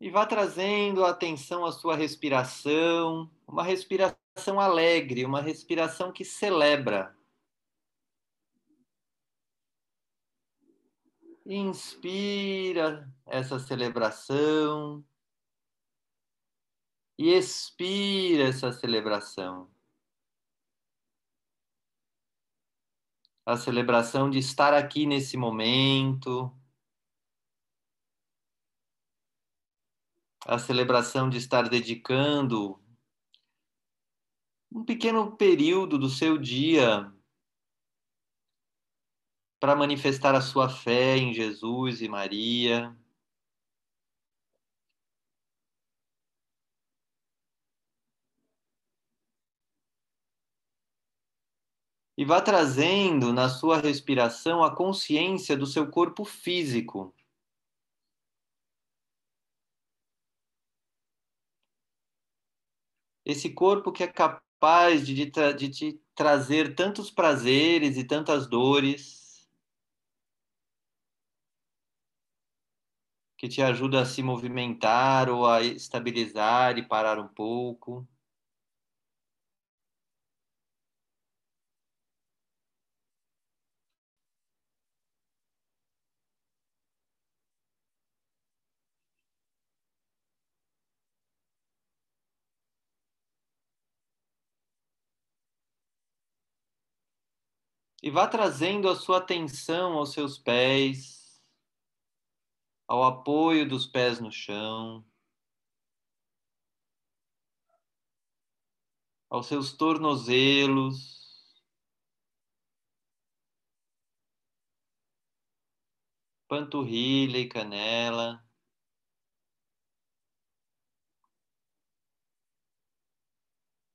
E vá trazendo atenção à sua respiração, uma respiração alegre, uma respiração que celebra. Inspira essa celebração e expira essa celebração. A celebração de estar aqui nesse momento, a celebração de estar dedicando um pequeno período do seu dia para manifestar a sua fé em Jesus e Maria. E vá trazendo na sua respiração a consciência do seu corpo físico. Esse corpo que é capaz de, de, de te trazer tantos prazeres e tantas dores. que te ajuda a se movimentar ou a estabilizar e parar um pouco. E vá trazendo a sua atenção aos seus pés ao apoio dos pés no chão, aos seus tornozelos. Panturrilha e canela.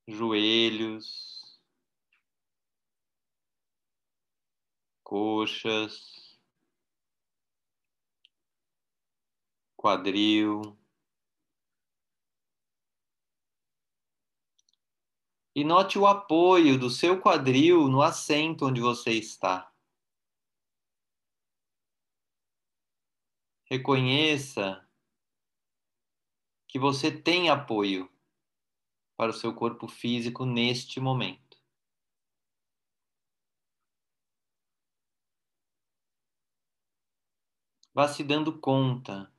Joelhos, coxas, quadril. E note o apoio do seu quadril no assento onde você está. Reconheça que você tem apoio para o seu corpo físico neste momento. Vá se dando conta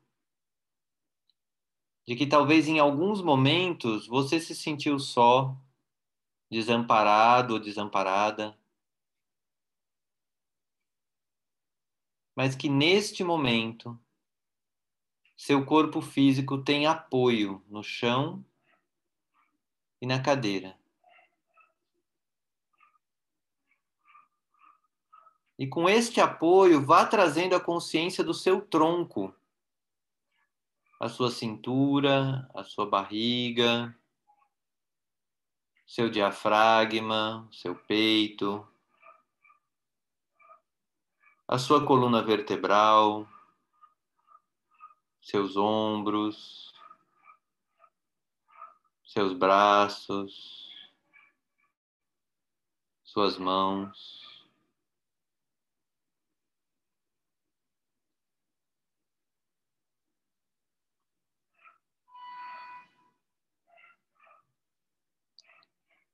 de que talvez em alguns momentos você se sentiu só, desamparado ou desamparada, mas que neste momento seu corpo físico tem apoio no chão e na cadeira. E com este apoio, vá trazendo a consciência do seu tronco a sua cintura, a sua barriga, seu diafragma, seu peito, a sua coluna vertebral, seus ombros, seus braços, suas mãos.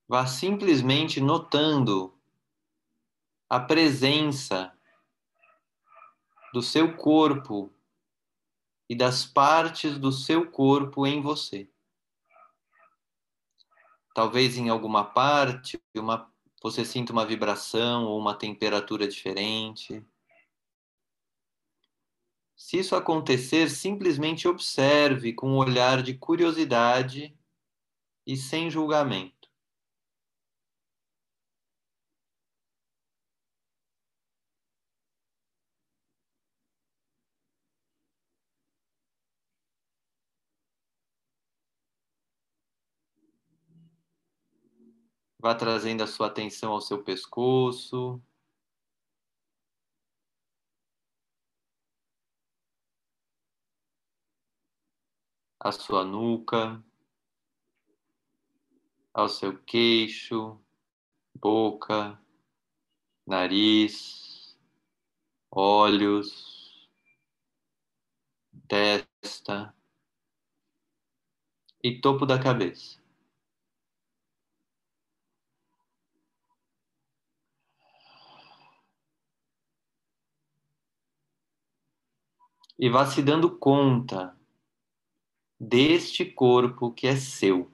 Vá simplesmente notando a presença do seu corpo e das partes do seu corpo em você. Talvez em alguma parte uma, você sinta uma vibração ou uma temperatura diferente. Se isso acontecer, simplesmente observe com um olhar de curiosidade e sem julgamento. Vá trazendo a sua atenção ao seu pescoço. A sua nuca, ao seu queixo, boca, nariz, olhos, testa, e topo da cabeça. E vá se dando conta deste corpo que é seu.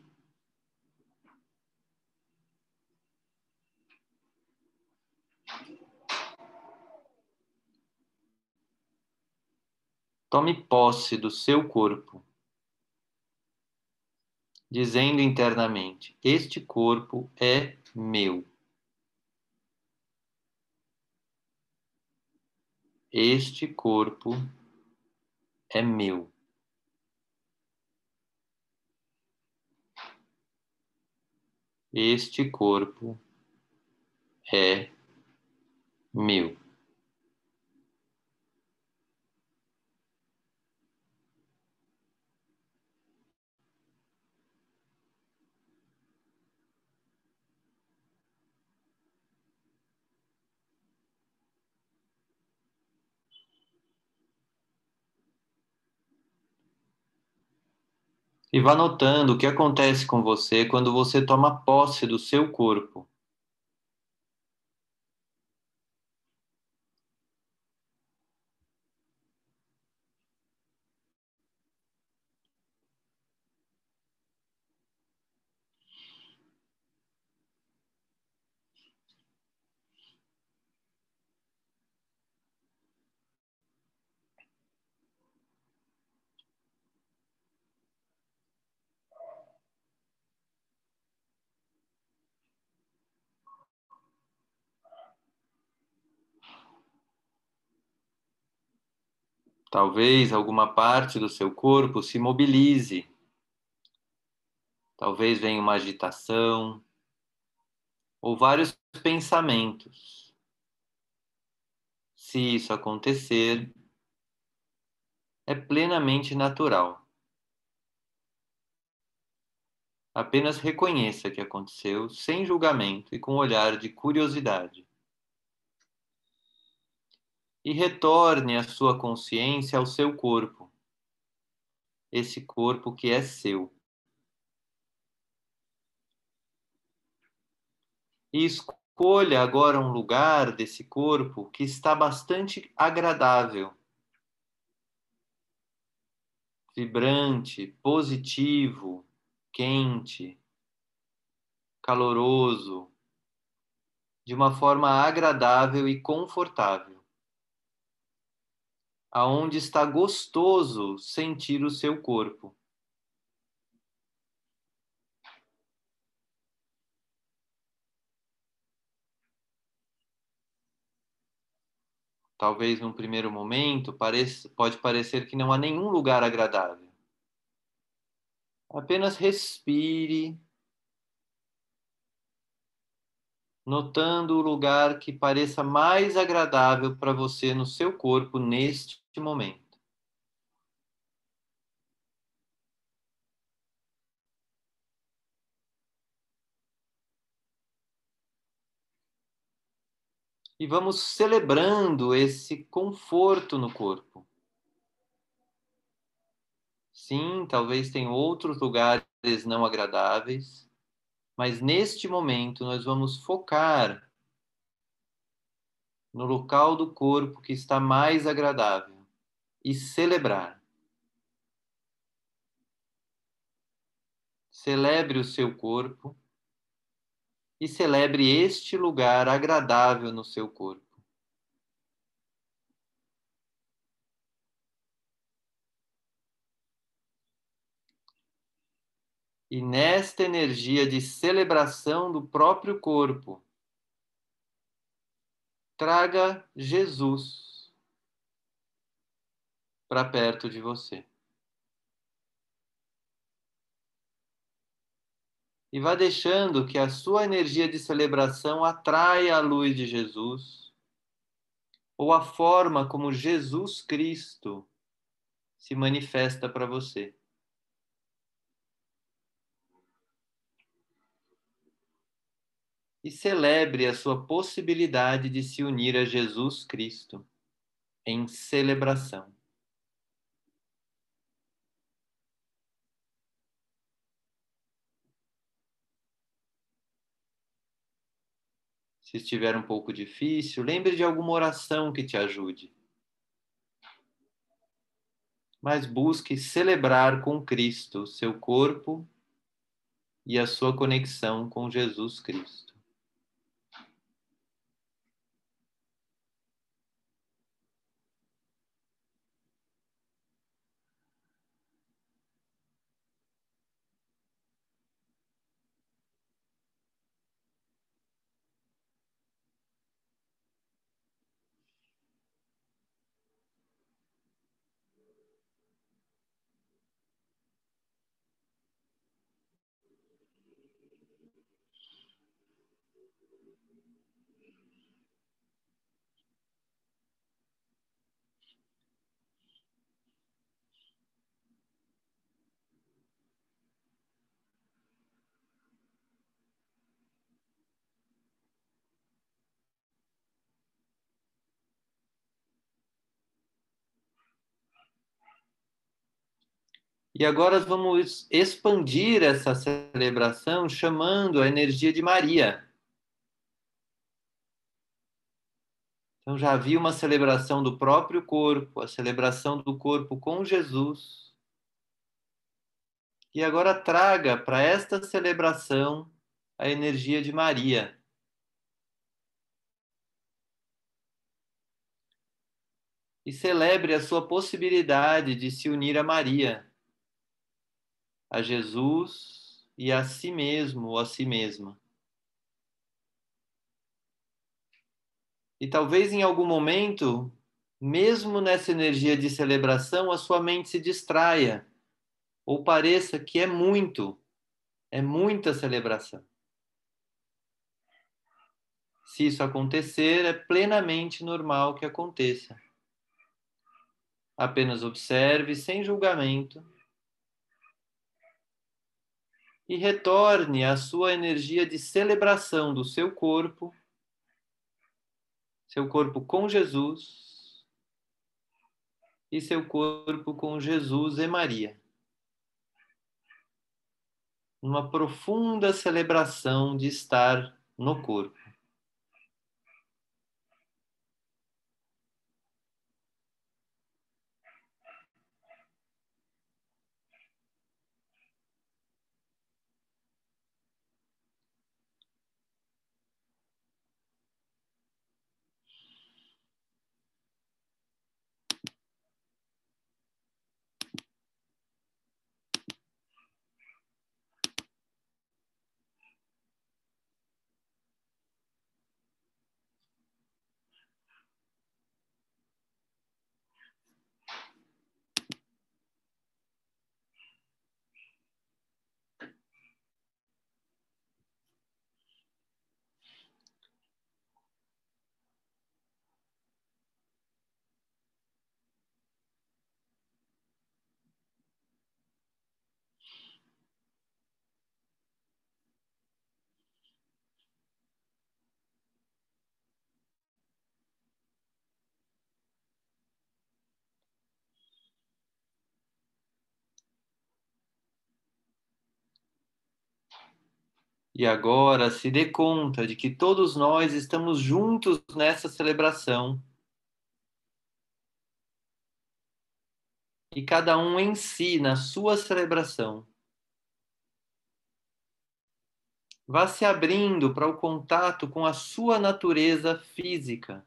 Tome posse do seu corpo, dizendo internamente: Este corpo é meu. Este corpo é meu. Este corpo é meu. E vá notando o que acontece com você quando você toma posse do seu corpo. Talvez alguma parte do seu corpo se mobilize. Talvez venha uma agitação ou vários pensamentos. Se isso acontecer, é plenamente natural. Apenas reconheça que aconteceu sem julgamento e com olhar de curiosidade e retorne a sua consciência ao seu corpo, esse corpo que é seu. E escolha agora um lugar desse corpo que está bastante agradável, vibrante, positivo, quente, caloroso, de uma forma agradável e confortável aonde está gostoso sentir o seu corpo. Talvez num primeiro momento pareça, pode parecer que não há nenhum lugar agradável. Apenas respire notando o lugar que pareça mais agradável para você no seu corpo neste momento. E vamos celebrando esse conforto no corpo. Sim, talvez tenha outros lugares não agradáveis, mas neste momento nós vamos focar no local do corpo que está mais agradável e celebrar. Celebre o seu corpo e celebre este lugar agradável no seu corpo. E nesta energia de celebração do próprio corpo, traga Jesus para perto de você. E vá deixando que a sua energia de celebração atraia a luz de Jesus, ou a forma como Jesus Cristo se manifesta para você. e celebre a sua possibilidade de se unir a Jesus Cristo em celebração. Se estiver um pouco difícil, lembre de alguma oração que te ajude. Mas busque celebrar com Cristo seu corpo e a sua conexão com Jesus Cristo. E agora vamos expandir essa celebração chamando a energia de Maria. Então já havia uma celebração do próprio corpo, a celebração do corpo com Jesus. E agora traga para esta celebração a energia de Maria. E celebre a sua possibilidade de se unir a Maria a Jesus e a si mesmo ou a si mesma. E talvez em algum momento, mesmo nessa energia de celebração, a sua mente se distraia ou pareça que é muito, é muita celebração. Se isso acontecer, é plenamente normal que aconteça. Apenas observe sem julgamento e retorne à sua energia de celebração do seu corpo, seu corpo com Jesus e seu corpo com Jesus e Maria. Uma profunda celebração de estar no corpo. E agora se dê conta de que todos nós estamos juntos nessa celebração. E cada um em si, na sua celebração. Vá se abrindo para o contato com a sua natureza física,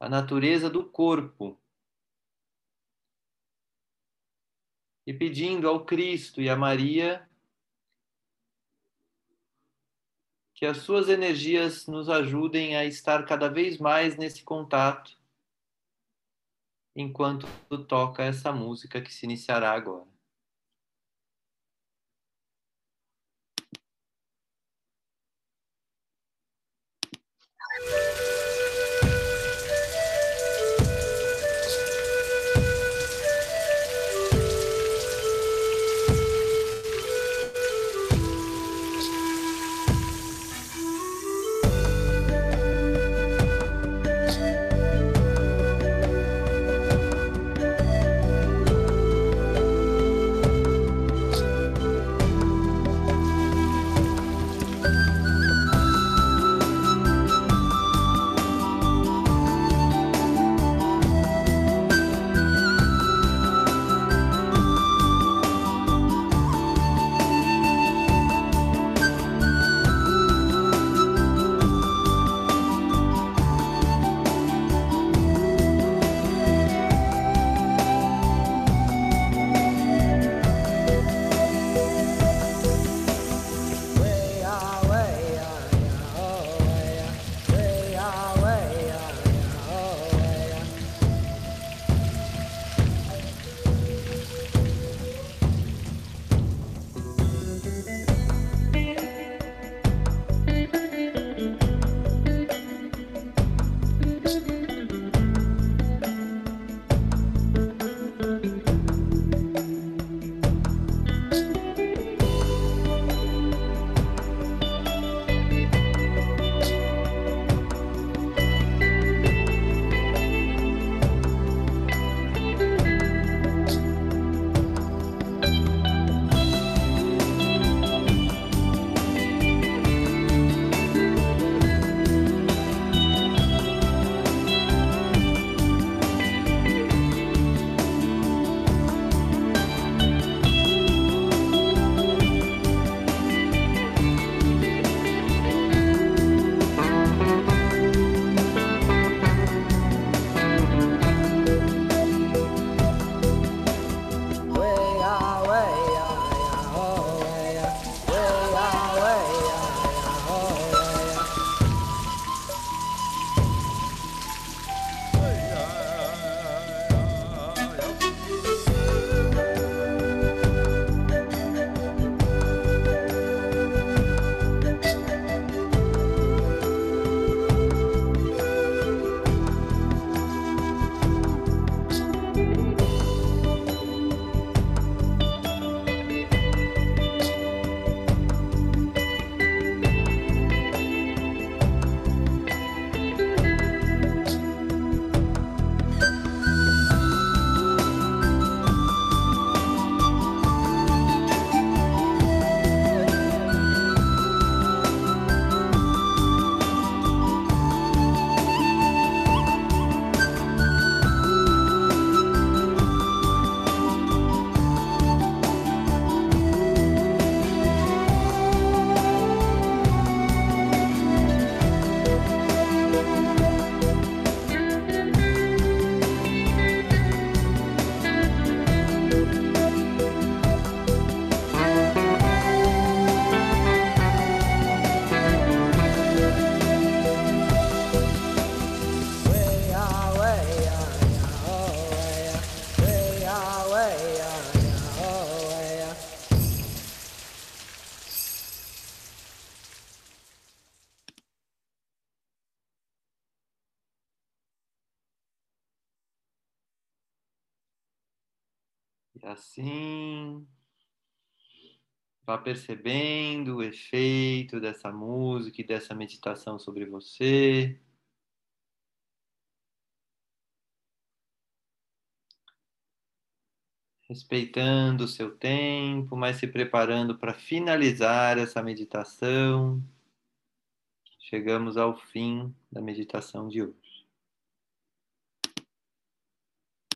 a natureza do corpo. E pedindo ao Cristo e a Maria que as suas energias nos ajudem a estar cada vez mais nesse contato enquanto toca essa música que se iniciará agora. Assim, vá percebendo o efeito dessa música e dessa meditação sobre você. Respeitando o seu tempo, mas se preparando para finalizar essa meditação. Chegamos ao fim da meditação de hoje.